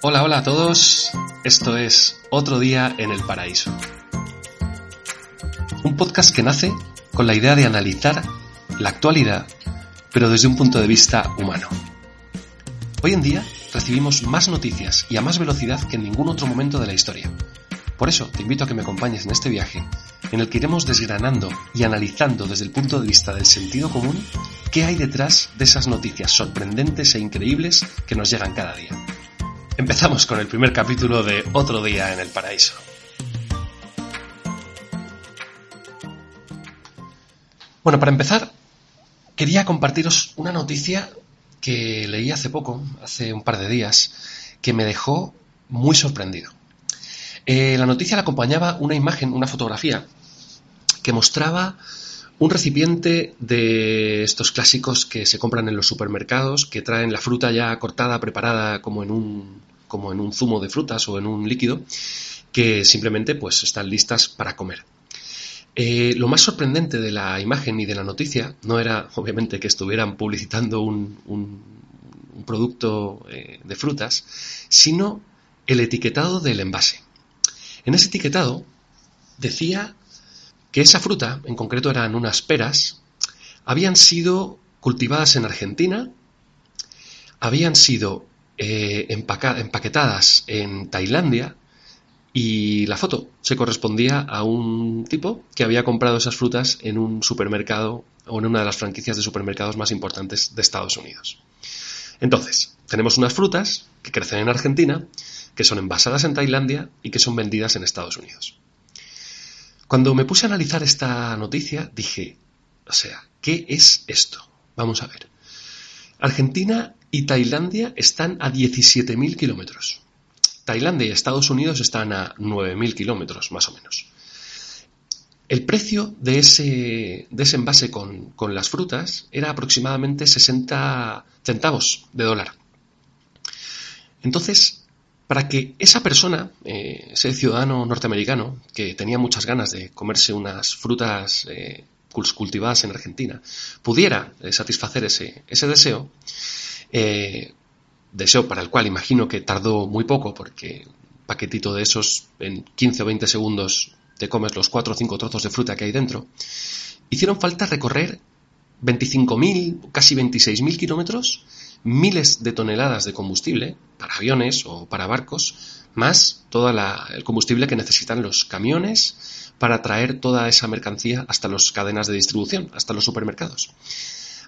Hola, hola a todos. Esto es Otro Día en el Paraíso. Un podcast que nace con la idea de analizar la actualidad, pero desde un punto de vista humano. Hoy en día recibimos más noticias y a más velocidad que en ningún otro momento de la historia. Por eso te invito a que me acompañes en este viaje, en el que iremos desgranando y analizando desde el punto de vista del sentido común qué hay detrás de esas noticias sorprendentes e increíbles que nos llegan cada día. Empezamos con el primer capítulo de Otro Día en el Paraíso. Bueno, para empezar, quería compartiros una noticia que leí hace poco, hace un par de días, que me dejó muy sorprendido. Eh, la noticia la acompañaba una imagen, una fotografía, que mostraba un recipiente de estos clásicos que se compran en los supermercados, que traen la fruta ya cortada, preparada como en un, como en un zumo de frutas o en un líquido, que simplemente pues están listas para comer. Eh, lo más sorprendente de la imagen y de la noticia no era, obviamente, que estuvieran publicitando un, producto eh, de frutas, sino el etiquetado del envase. En ese etiquetado decía que esa fruta, en concreto eran unas peras, habían sido cultivadas en Argentina, habían sido eh, empaquetadas en Tailandia y la foto se correspondía a un tipo que había comprado esas frutas en un supermercado o en una de las franquicias de supermercados más importantes de Estados Unidos. Entonces, tenemos unas frutas que crecen en Argentina, que son envasadas en Tailandia y que son vendidas en Estados Unidos. Cuando me puse a analizar esta noticia, dije, o sea, ¿qué es esto? Vamos a ver. Argentina y Tailandia están a 17.000 kilómetros. Tailandia y Estados Unidos están a 9.000 kilómetros, más o menos. El precio de ese, de envase con, las frutas era aproximadamente 60 centavos de dólar. Entonces, para que esa persona, eh, ese ciudadano norteamericano, que tenía muchas ganas de comerse unas frutas eh, cultivadas en Argentina, pudiera eh, satisfacer ese, ese deseo, eh, deseo para el cual imagino que tardó muy poco, porque un paquetito de esos en 15 o 20 segundos te comes los 4 o 5 trozos de fruta que hay dentro, hicieron falta recorrer 25.000, casi 26.000 kilómetros, miles de toneladas de combustible para aviones o para barcos, más todo el combustible que necesitan los camiones para traer toda esa mercancía hasta las cadenas de distribución, hasta los supermercados.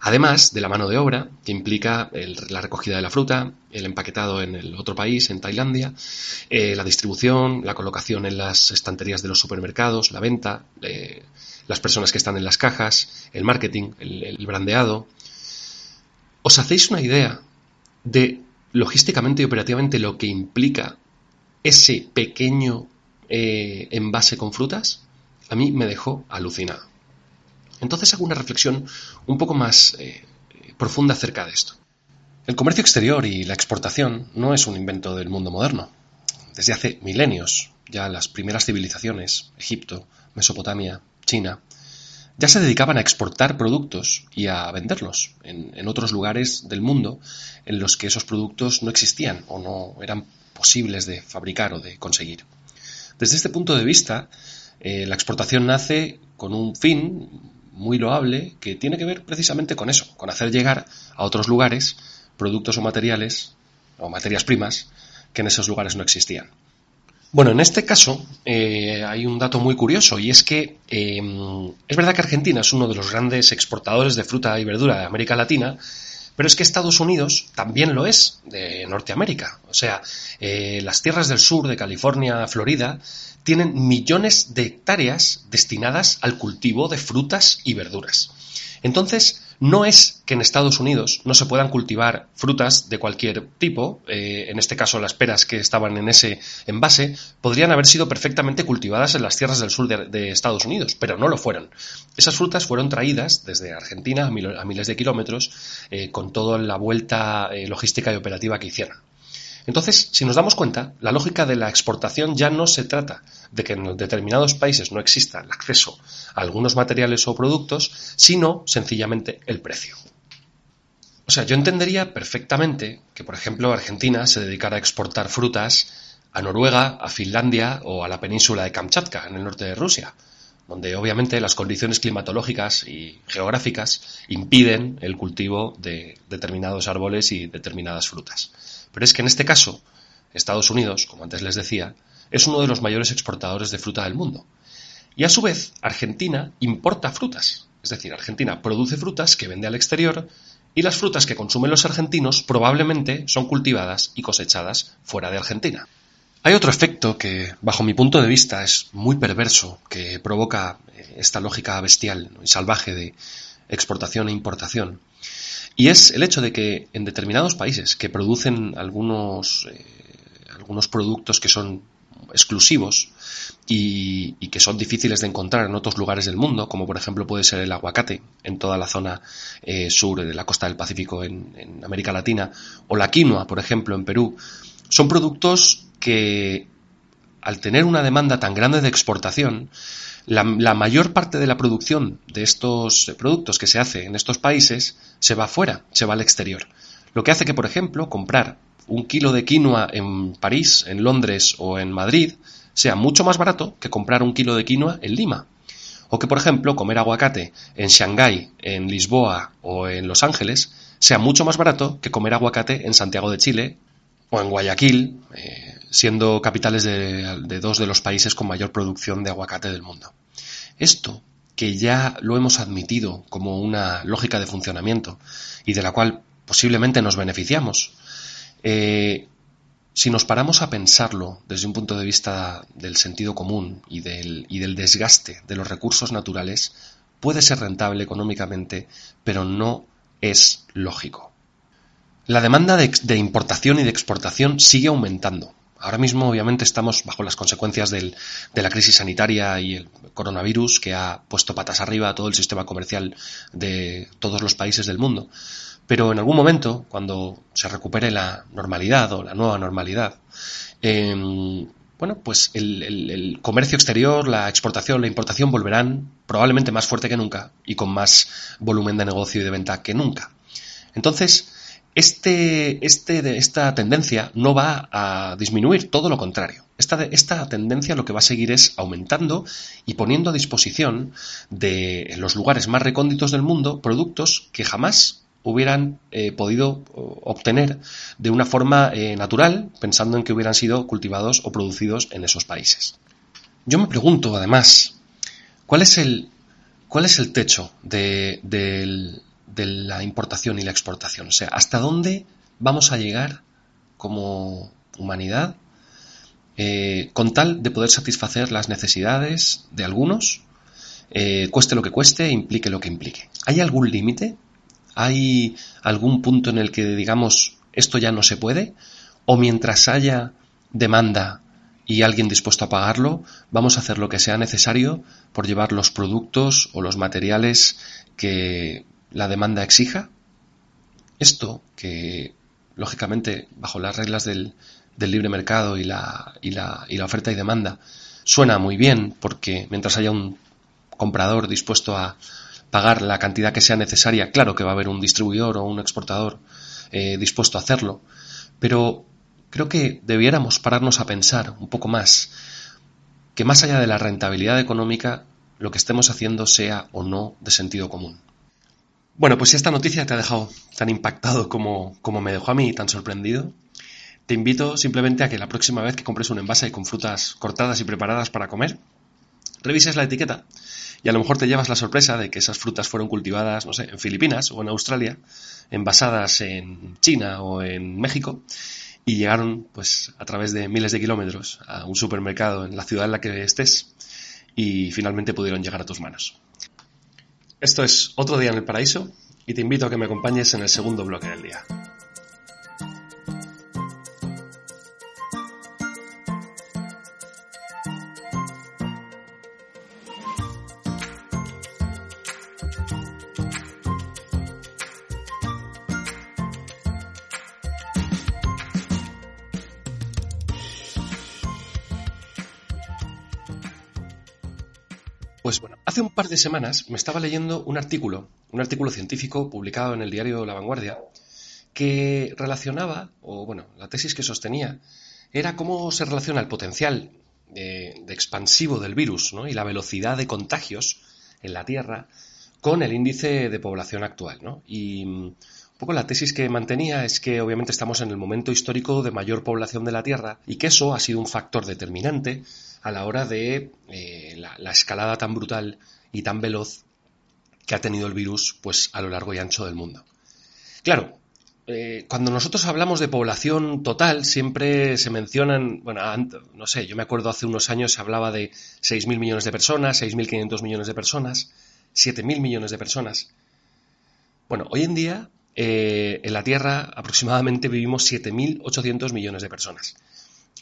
Además de la mano de obra, que implica la recogida de la fruta, el empaquetado en el otro país, en Tailandia, eh, la distribución, la colocación en las estanterías de los supermercados, la venta, eh, las personas que están en las cajas, el marketing, el, brandeado. ¿Os hacéis una idea de logísticamente y operativamente lo que implica ese pequeño eh, envase con frutas? A mí me dejó alucinado. Entonces hago una reflexión un poco más eh, profunda acerca de esto. El comercio exterior y la exportación no es un invento del mundo moderno. Desde hace milenios, ya las primeras civilizaciones, Egipto, Mesopotamia, China, ya se dedicaban a exportar productos y a venderlos en, otros lugares del mundo en los que esos productos no existían o no eran posibles de fabricar o de conseguir. Desde este punto de vista, eh, la exportación nace con un fin muy loable que tiene que ver precisamente con eso, con hacer llegar a otros lugares productos o materiales o materias primas que en esos lugares no existían. Bueno, en este caso eh, hay un dato muy curioso y es que em, es verdad que Argentina es uno de los grandes exportadores de fruta y verdura de América Latina, pero es que Estados Unidos también lo es de Norteamérica. O sea, eh, las tierras del sur de California, Florida, tienen millones de hectáreas destinadas al cultivo de frutas y verduras. Entonces, no es que en Estados Unidos no se puedan cultivar frutas de cualquier tipo, eh, en este caso las peras que estaban en ese envase, podrían haber sido perfectamente cultivadas en las tierras del sur de, Estados Unidos, pero no lo fueron. Esas frutas fueron traídas desde Argentina a, miles de kilómetros, eh, con toda la vuelta eh, logística y operativa que hicieron. Entonces, si nos damos cuenta, la lógica de la exportación ya no se trata de que en determinados países no exista el acceso a algunos materiales o productos, sino sencillamente el precio. O sea, yo entendería perfectamente que, por ejemplo, Argentina se dedicara a exportar frutas a Noruega, a Finlandia o a la península de Kamchatka, en el norte de Rusia, donde obviamente las condiciones climatológicas y geográficas impiden el cultivo de determinados árboles y determinadas frutas. Pero es que en este caso, Estados Unidos, como antes les decía, es uno de los mayores exportadores de fruta del mundo. Y a su vez, Argentina importa frutas. Es decir, Argentina produce frutas que vende al exterior y las frutas que consumen los argentinos probablemente son cultivadas y cosechadas fuera de Argentina. Hay otro efecto que, bajo mi punto de vista, es muy perverso, que provoca eh, esta lógica bestial y salvaje de exportación e importación, y es el hecho de que en determinados países que producen algunos, eh, algunos productos que son exclusivos y, que son difíciles de encontrar en otros lugares del mundo, como por ejemplo puede ser el aguacate en toda la zona eh, sur de la costa del Pacífico en, América Latina, o la quinoa, por ejemplo, en Perú, son productos que al tener una demanda tan grande de exportación, la, mayor parte de la producción de estos productos que se hace en estos países se va afuera, se va al exterior. Lo que hace que, por ejemplo, comprar un kilo de quinoa en París, en Londres o en Madrid sea mucho más barato que comprar un kilo de quinoa en Lima. O que, por ejemplo, comer aguacate en Shanghái, en Lisboa o en Los Ángeles sea mucho más barato que comer aguacate en Santiago de Chile o en Guayaquil, eh, siendo capitales de, dos de los países con mayor producción de aguacate del mundo. Esto, que ya lo hemos admitido como una lógica de funcionamiento y de la cual posiblemente nos beneficiamos, eh, si nos paramos a pensarlo desde un punto de vista del sentido común y del, desgaste de los recursos naturales, puede ser rentable económicamente, pero no es lógico. La demanda de, importación y de exportación sigue aumentando. Ahora mismo, obviamente, estamos bajo las consecuencias de la crisis sanitaria y el coronavirus que ha puesto patas arriba a todo el sistema comercial de todos los países del mundo. Pero en algún momento, cuando se recupere la normalidad o la nueva normalidad, em, bueno, pues el, comercio exterior, la exportación, la importación volverán probablemente más fuerte que nunca y con más volumen de negocio y de venta que nunca. Entonces, este, este, esta tendencia no va a disminuir, todo lo contrario. Esta, esta, tendencia lo que va a seguir es aumentando y poniendo a disposición de los lugares más recónditos del mundo productos que jamás hubieran eh, podido obtener de una forma eh, natural, pensando en que hubieran sido cultivados o producidos en esos países. Yo me pregunto, además, ¿cuál es el, cuál es el techo de, de la importación y la exportación. O sea, ¿hasta dónde vamos a llegar como humanidad eh, con tal de poder satisfacer las necesidades de algunos, cueste lo que cueste, implique lo que implique? ¿Hay algún límite? ¿Hay algún punto en el que digamos esto ya no se puede? ¿O mientras haya demanda y alguien dispuesto a pagarlo, vamos a hacer lo que sea necesario por llevar los productos o los materiales que la demanda exija. Esto, que lógicamente bajo las reglas del, libre mercado y la, y, la, y la oferta y demanda, suena muy bien porque mientras haya un comprador dispuesto a pagar la cantidad que sea necesaria, claro que va a haber un distribuidor o un exportador eh, dispuesto a hacerlo, pero creo que debiéramos pararnos a pensar un poco más que más allá de la rentabilidad económica, lo que estemos haciendo sea o no de sentido común. Bueno, pues si esta noticia te ha dejado tan impactado como, como me dejó a mí, tan sorprendido, te invito simplemente a que la próxima vez que compres un envase con frutas cortadas y preparadas para comer, revises la etiqueta y a lo mejor te llevas la sorpresa de que esas frutas fueron cultivadas, no sé, en Filipinas o en Australia, envasadas en China o en México y llegaron pues a través de miles de kilómetros a un supermercado en la ciudad en la que estés y finalmente pudieron llegar a tus manos. Esto es Otro Día en el Paraíso y te invito a que me acompañes en el segundo bloque del día. Semanas me estaba leyendo un artículo, un artículo científico publicado en el diario La Vanguardia, que relacionaba, o bueno, la tesis que sostenía, era cómo se relaciona el potencial de, expansivo del virus y la velocidad de contagios en la Tierra con el índice de población actual. Y mm, un poco la tesis que mantenía es que obviamente estamos en el momento histórico de mayor población de la Tierra y que eso ha sido un factor determinante a la hora de eh, la, escalada tan brutal y tan veloz que ha tenido el virus pues, a lo largo y ancho del mundo. Claro, eh, cuando nosotros hablamos de población total, siempre se mencionan, bueno, no sé, yo me acuerdo hace unos años se hablaba de 6.000 millones de personas, 6.500 millones de personas, 7.000 millones de personas. Bueno, hoy en día eh, en la Tierra aproximadamente vivimos 7.800 millones de personas.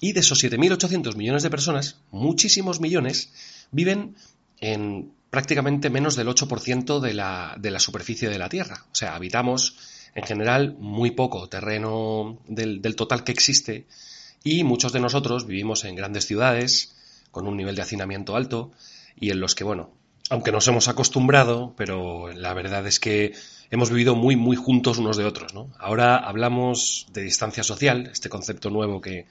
Y de esos 7.800 millones de personas, muchísimos millones viven en prácticamente menos del 8% de la, de la superficie de la Tierra. O sea, habitamos en general muy poco terreno del, del, total que existe y muchos de nosotros vivimos en grandes ciudades con un nivel de hacinamiento alto y en los que, bueno, aunque nos hemos acostumbrado, pero la verdad es que hemos vivido muy, muy juntos unos de otros. ¿no? Ahora hablamos de distancia social, este concepto nuevo que,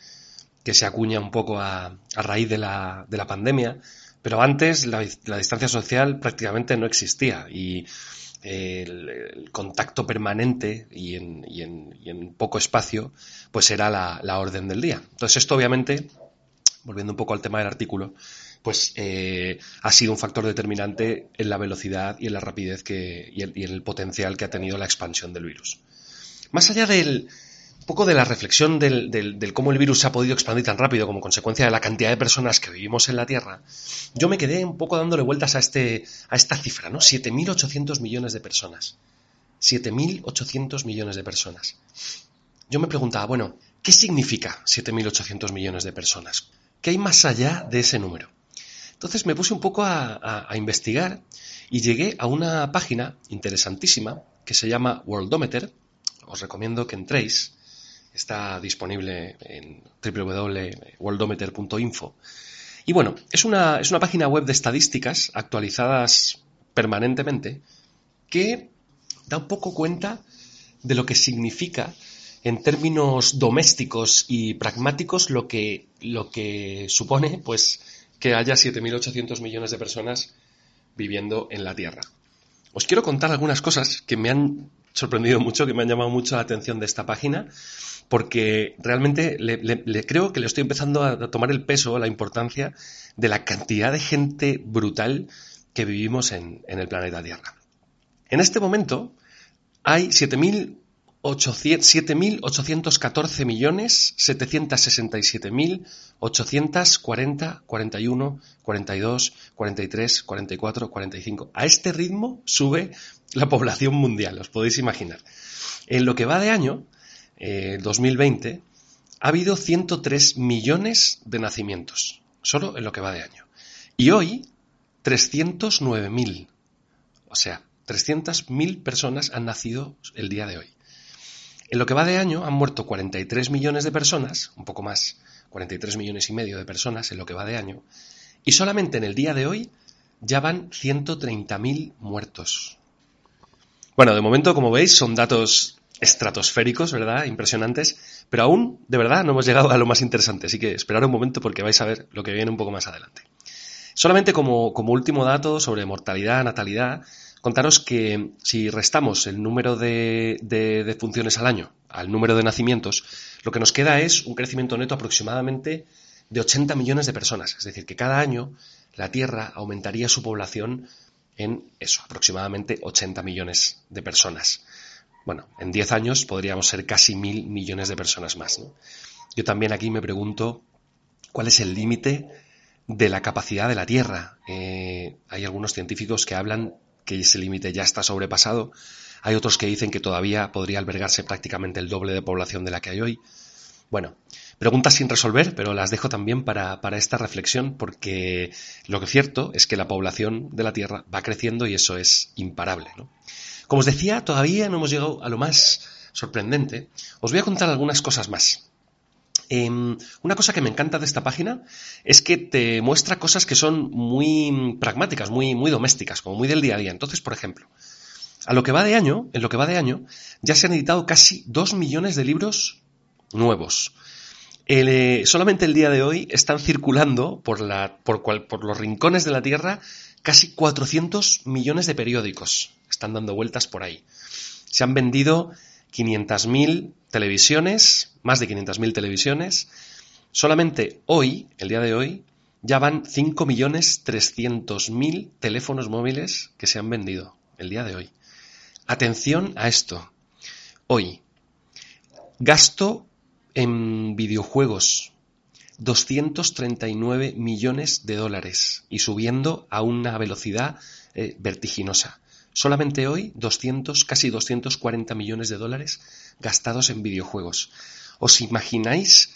que se acuña un poco a, raíz de la, de la, pandemia, pero antes la, distancia social prácticamente no existía y el, contacto permanente y en, poco espacio, pues era la, la, orden del día. Entonces esto obviamente, volviendo un poco al tema del artículo, pues eh, ha sido un factor determinante en la velocidad y en la rapidez que, y, y en el potencial que ha tenido la expansión del virus. Más allá del, poco de la reflexión del, cómo el virus se ha podido expandir tan rápido como consecuencia de la cantidad de personas que vivimos en la Tierra, yo me quedé un poco dándole vueltas a, este, esta cifra, ¿no? 7.800 millones de personas. 7.800 millones de personas. Yo me preguntaba, bueno, ¿qué significa 7.800 millones de personas? ¿Qué hay más allá de ese número? Entonces me puse un poco a investigar y llegué a una página interesantísima que se llama Worldometer. Os recomiendo que entréis Está disponible en www.worldometer.info. Y bueno, es una, es una página web de estadísticas actualizadas permanentemente que da un poco cuenta de lo que significa en términos domésticos y pragmáticos lo que, lo que supone pues que haya 7.800 millones de personas viviendo en la Tierra. Os quiero contar algunas cosas que me han sorprendido mucho, que me han llamado mucho la atención de esta página porque realmente le, creo que le estoy empezando a, tomar el peso, la importancia de la cantidad de gente brutal que vivimos en, el planeta Tierra. En este momento hay 7.814 millones 767.840, 41, 42, 43, 44, 45. A este ritmo sube la población mundial, os podéis imaginar. En lo que va de año, 2020, eh, ha habido 103 millones de nacimientos, solo en lo que va de año. Y hoy, 309.000. O sea, 300.000 personas han nacido el día de hoy. En lo que va de año han muerto 43 millones de personas, un poco más, 43 millones y medio de personas en lo que va de año, y solamente en el día de hoy ya van 130.000 muertos. Bueno, de momento, como veis, son datos estratosféricos, ¿verdad? Impresionantes, pero aún, de verdad, no hemos llegado a lo más interesante, así que esperad un momento porque vais a ver lo que viene un poco más adelante. Solamente como, último dato sobre mortalidad, natalidad, contaros que si restamos el número de, de, funciones al año al número de nacimientos, lo que nos queda es un crecimiento neto aproximadamente de 80 millones de personas. Es decir, que cada año la Tierra aumentaría su población en eso, aproximadamente 80 millones de personas. Bueno, en 10 años podríamos ser casi mil millones de personas más. Yo también aquí me pregunto cuál es el límite de la capacidad de la Tierra. Eh, hay algunos científicos que hablan que ese límite ya está sobrepasado. Hay otros que dicen que todavía podría albergarse prácticamente el doble de población de la que hay hoy. Bueno, preguntas sin resolver, pero las dejo también para, esta reflexión porque lo que es cierto es que la población de la Tierra va creciendo y eso es imparable. Como os decía, todavía no hemos llegado a lo más sorprendente. Os voy a contar algunas cosas más. Em, una cosa que me encanta de esta página es que te muestra cosas que son muy pragmáticas, muy, muy domésticas, como muy del día a día. Entonces, por ejemplo, a lo que va de año, en lo que va de año, ya se han editado casi dos millones de libros nuevos. Eh, solamente el día de hoy están circulando por, por los rincones de la Tierra casi 400 millones de periódicos. Están dando vueltas por ahí. Se han vendido 500.000 televisiones, más de 500.000 televisiones. Solamente hoy, el día de hoy, ya van 5.300.000 teléfonos móviles que se han vendido el día de hoy. Atención a esto. Hoy, gasto en videojuegos 239 millones de dólares y subiendo a una velocidad eh, vertiginosa. Solamente hoy 200, casi 240 millones de dólares gastados en videojuegos. ¿Os imagináis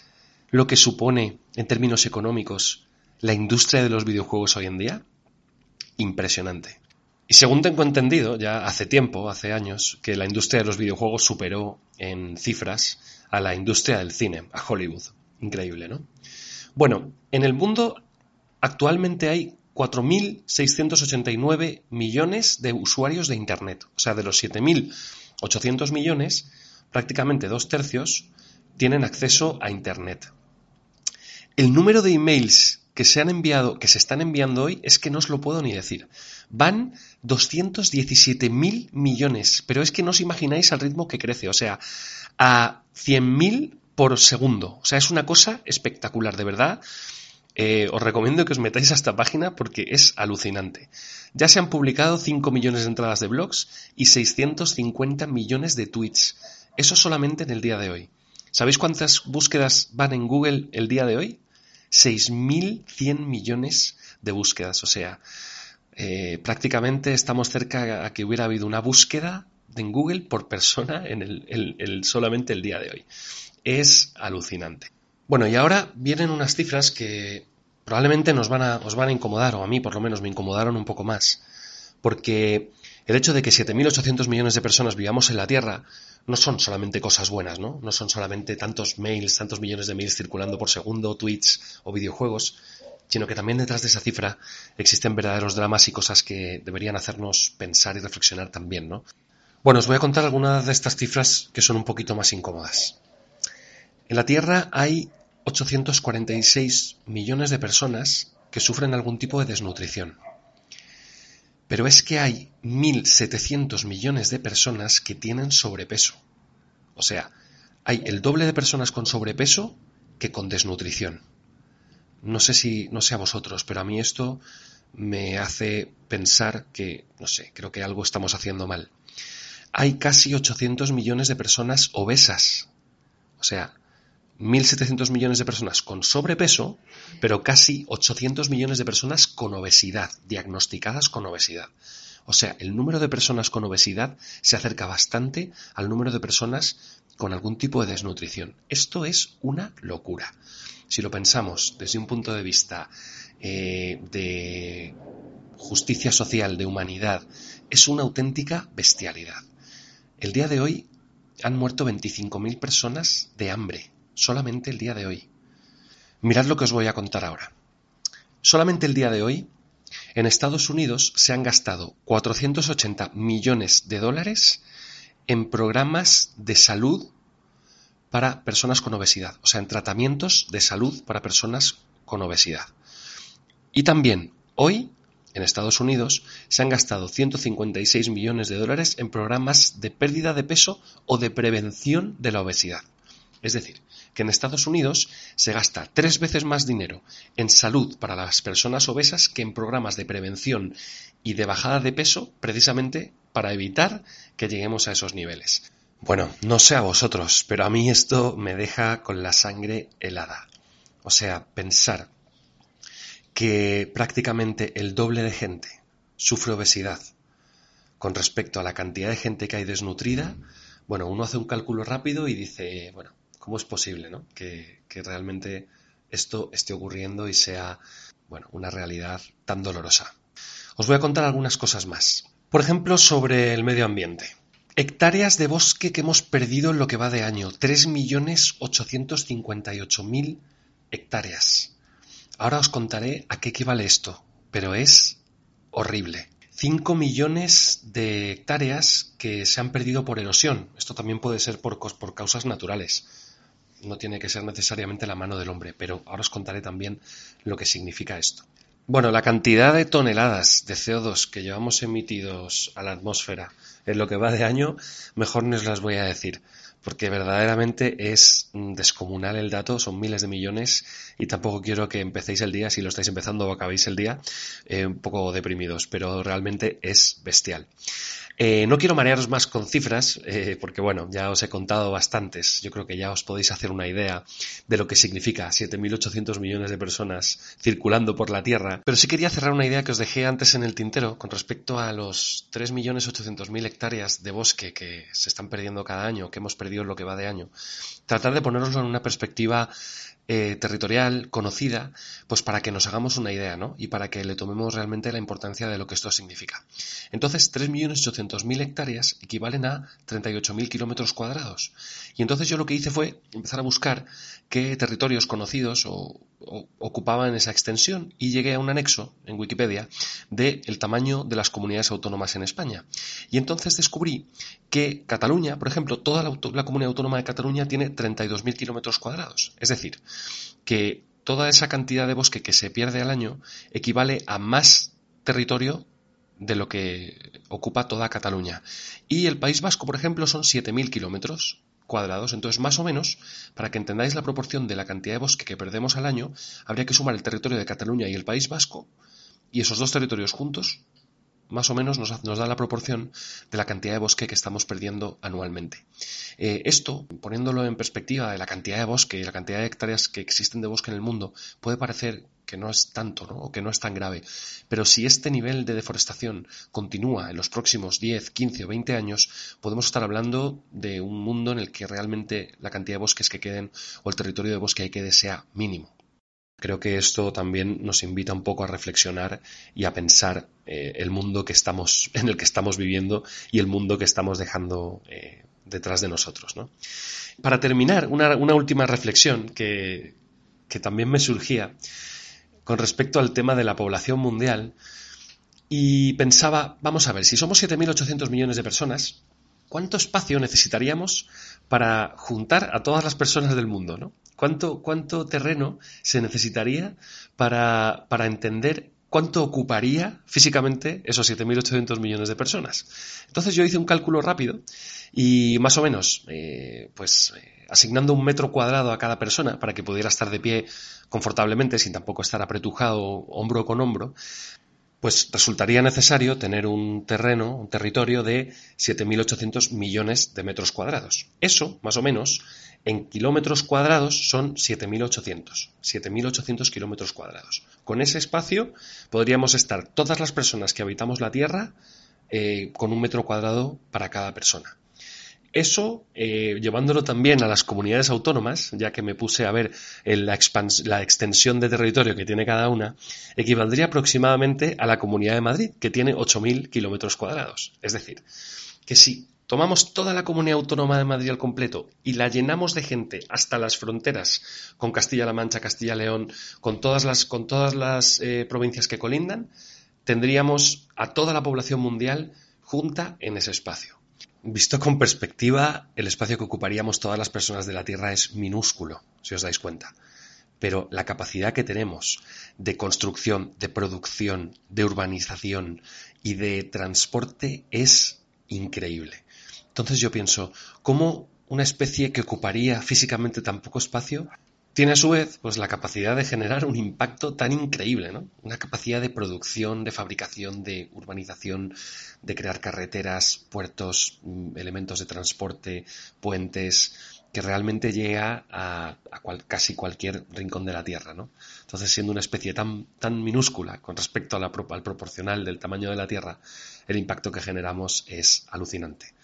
lo que supone en términos económicos la industria de los videojuegos hoy en día? Impresionante. Y según tengo entendido, ya hace tiempo, hace años, que la industria de los videojuegos superó en cifras a la industria del cine, a Hollywood. Increíble, ¿no? Bueno, en el mundo actualmente hay 4.689 millones de usuarios de Internet. O sea, de los 7.800 millones, prácticamente dos tercios tienen acceso a Internet. El número de emails que se han enviado, que se están enviando hoy, es que no os lo puedo ni decir. Van 217.000 millones, pero es que no os imagináis al ritmo que crece, o sea, a 100.000 por segundo. O sea, es una cosa espectacular, de verdad. Eh, os recomiendo que os metáis a esta página porque es alucinante. Ya se han publicado 5 millones de entradas de blogs y 650 millones de tweets. Eso solamente en el día de hoy. ¿Sabéis cuántas búsquedas van en Google el día de hoy? 6.100 millones de búsquedas. O sea, eh, prácticamente estamos cerca a que hubiera habido una búsqueda en Google por persona en el, solamente el día de hoy. Es alucinante. Bueno, y ahora vienen unas cifras que probablemente nos van a, os van a incomodar, o a mí por lo menos me incomodaron un poco más, porque el hecho de que 7.800 millones de personas vivamos en la Tierra no son solamente cosas buenas, ¿no? No son solamente tantos mails, tantos millones de mails circulando por segundo, tweets o videojuegos, sino que también detrás de esa cifra existen verdaderos dramas y cosas que deberían hacernos pensar y reflexionar también, ¿no? Bueno, os voy a contar algunas de estas cifras que son un poquito más incómodas. En la Tierra hay 846 millones de personas que sufren algún tipo de desnutrición. Pero es que hay 1.700 millones de personas que tienen sobrepeso. O sea, hay el doble de personas con sobrepeso que con desnutrición. No sé si, no sé a vosotros, pero a mí esto me hace pensar que, no sé, creo que algo estamos haciendo mal. Hay casi 800 millones de personas obesas. O sea, 1.700 millones de personas con sobrepeso, pero casi 800 millones de personas con obesidad, diagnosticadas con obesidad. O sea, el número de personas con obesidad se acerca bastante al número de personas con algún tipo de desnutrición. Esto es una locura. Si lo pensamos desde un punto de vista eh, de justicia social, de humanidad, es una auténtica bestialidad. El día de hoy han muerto 25.000 personas de hambre solamente el día de hoy. Mirad lo que os voy a contar ahora. Solamente el día de hoy, en Estados Unidos se han gastado 480 millones de dólares en programas de salud para personas con obesidad, o sea, en tratamientos de salud para personas con obesidad. Y también hoy, en Estados Unidos, se han gastado 156 millones de dólares en programas de pérdida de peso o de prevención de la obesidad. Es decir, que en Estados Unidos se gasta tres veces más dinero en salud para las personas obesas que en programas de prevención y de bajada de peso precisamente para evitar que lleguemos a esos niveles. Bueno, no sé a vosotros, pero a mí esto me deja con la sangre helada. O sea, pensar que prácticamente el doble de gente sufre obesidad con respecto a la cantidad de gente que hay desnutrida, bueno, uno hace un cálculo rápido y dice, bueno, ¿cómo es posible, ¿no? Que, realmente esto esté ocurriendo y sea, bueno, una realidad tan dolorosa. Os voy a contar algunas cosas más. Por ejemplo, sobre el medio ambiente. Hectáreas de bosque que hemos perdido en lo que va de año. 3.858.000 hectáreas. Ahora os contaré a qué equivale esto, pero es horrible. 5 millones de hectáreas que se han perdido por erosión. Esto también puede ser por causas naturales. No tiene que ser necesariamente la mano del hombre, pero ahora os contaré también lo que significa esto. Bueno, la cantidad de toneladas de CO2 que llevamos emitidos a la atmósfera en lo que va de año, mejor no os las voy a decir, porque verdaderamente es descomunal el dato, son miles de millones y tampoco quiero que empecéis el día, si lo estáis empezando o acabéis el día, eh, un poco deprimidos, pero realmente es bestial. Eh, no quiero marearos más con cifras, eh, porque bueno, ya os he contado bastantes. Yo creo que ya os podéis hacer una idea de lo que significa 7.800 millones de personas circulando por la Tierra. Pero sí quería cerrar una idea que os dejé antes en el tintero con respecto a los 3.800.000 hectáreas de bosque que se están perdiendo cada año, que hemos perdido lo que va de año. Tratar de poneroslo en una perspectiva eh, territorial conocida, pues para que nos hagamos una idea, ¿no? Y para que le tomemos realmente la importancia de lo que esto significa. Entonces, 3.800.000 hectáreas equivalen a 38.000 kilómetros cuadrados. Y entonces yo lo que hice fue empezar a buscar qué territorios conocidos o, ocupaban esa extensión y llegué a un anexo en Wikipedia del el tamaño de las comunidades autónomas en España. Y entonces descubrí que Cataluña, por ejemplo, toda la, la comunidad autónoma de Cataluña tiene 32.000 kilómetros cuadrados. Es decir, que toda esa cantidad de bosque que se pierde al año equivale a más territorio de lo que ocupa toda Cataluña. Y el País Vasco, por ejemplo, son 7.000 kilómetros cuadrados. Entonces, más o menos, para que entendáis la proporción de la cantidad de bosque que perdemos al año, habría que sumar el territorio de Cataluña y el País Vasco, y esos dos territorios juntos más o menos nos, da la proporción de la cantidad de bosque que estamos perdiendo anualmente. Eh, esto, poniéndolo en perspectiva de la cantidad de bosque y la cantidad de hectáreas que existen de bosque en el mundo, puede parecer que no es tanto o que no es tan grave. Pero si este nivel de deforestación continúa en los próximos 10, 15 o 20 años, podemos estar hablando de un mundo en el que realmente la cantidad de bosques que queden o el territorio de bosque que quede sea mínimo. Creo que esto también nos invita un poco a reflexionar y a pensar eh, el mundo en el que estamos viviendo y el mundo que estamos dejando eh, detrás de nosotros. Para terminar, una, última reflexión que, que también me surgía con respecto al tema de la población mundial y pensaba, vamos a ver, si somos 7.800 millones de personas, ¿cuánto espacio necesitaríamos para juntar a todas las personas del mundo? ¿no? ¿Cuánto, cuánto terreno se necesitaría para, para entender cuánto ocuparía físicamente esos 7.800 millones de personas? Entonces yo hice un cálculo rápido y más o menos, eh, pues eh, asignando un metro cuadrado a cada persona para que pudiera estar de pie confortablemente sin tampoco estar apretujado hombro con hombro, pues resultaría necesario tener un terreno, un territorio de 7.800 millones de metros cuadrados. Eso, más o menos, en kilómetros cuadrados son 7.800. 7.800 kilómetros cuadrados. Con ese espacio podríamos estar todas las personas que habitamos la Tierra eh, con un metro cuadrado para cada persona. Eso, eh, llevándolo también a las comunidades autónomas, ya que me puse a ver la, la, extensión de territorio que tiene cada una, equivaldría aproximadamente a la Comunidad de Madrid, que tiene 8.000 kilómetros cuadrados. Es decir, que si tomamos toda la Comunidad Autónoma de Madrid al completo y la llenamos de gente hasta las fronteras con Castilla-La Mancha, Castilla-León, con todas las, con todas las eh, provincias que colindan, tendríamos a toda la población mundial junta en ese espacio. Visto con perspectiva, el espacio que ocuparíamos todas las personas de la Tierra es minúsculo, si os dais cuenta. Pero la capacidad que tenemos de construcción, de producción, de urbanización y de transporte es increíble. Entonces yo pienso, ¿cómo una especie que ocuparía físicamente tan poco espacio tiene a su vez pues la capacidad de generar un impacto tan increíble, ¿no? Una capacidad de producción, de fabricación, de urbanización, de crear carreteras, puertos, mm, elementos de transporte, puentes, que realmente llega a, casi cualquier rincón de la Tierra. ¿no? Entonces, siendo una especie tan, tan minúscula con respecto al proporcional del tamaño de la Tierra, el impacto que generamos es alucinante.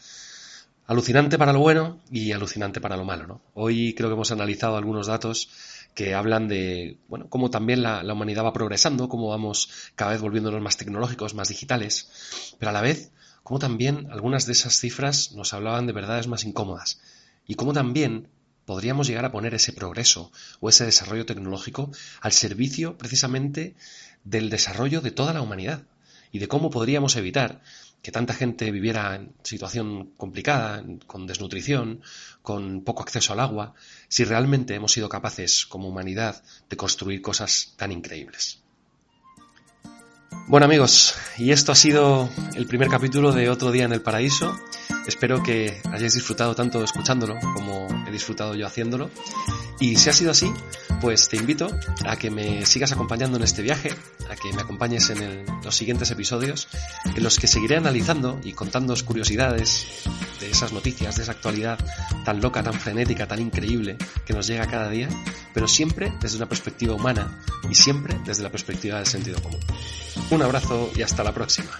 Alucinante para lo bueno y alucinante para lo malo. ¿no? Hoy creo que hemos analizado algunos datos que hablan de bueno, cómo también la, la humanidad va progresando, cómo vamos cada vez volviéndonos más tecnológicos, más digitales, pero a la vez, cómo también algunas de esas cifras nos hablaban de verdades más incómodas y cómo también podríamos llegar a poner ese progreso o ese desarrollo tecnológico al servicio precisamente del desarrollo de toda la humanidad y de cómo podríamos evitar que tanta gente viviera en situación complicada, con desnutrición, con poco acceso al agua, si realmente hemos sido capaces como humanidad de construir cosas tan increíbles. Bueno amigos, y esto ha sido el primer capítulo de Otro Día en el Paraíso. Espero que hayáis disfrutado tanto escuchándolo como he disfrutado yo haciéndolo. Y si ha sido así, pues te invito a que me sigas acompañando en este viaje, a que me acompañes en los siguientes episodios, en los que seguiré analizando y contándoos curiosidades de esas noticias, de esa actualidad tan loca, tan frenética, tan increíble que nos llega cada día, pero siempre desde una perspectiva humana y siempre desde la perspectiva del sentido común. Un abrazo y hasta la próxima.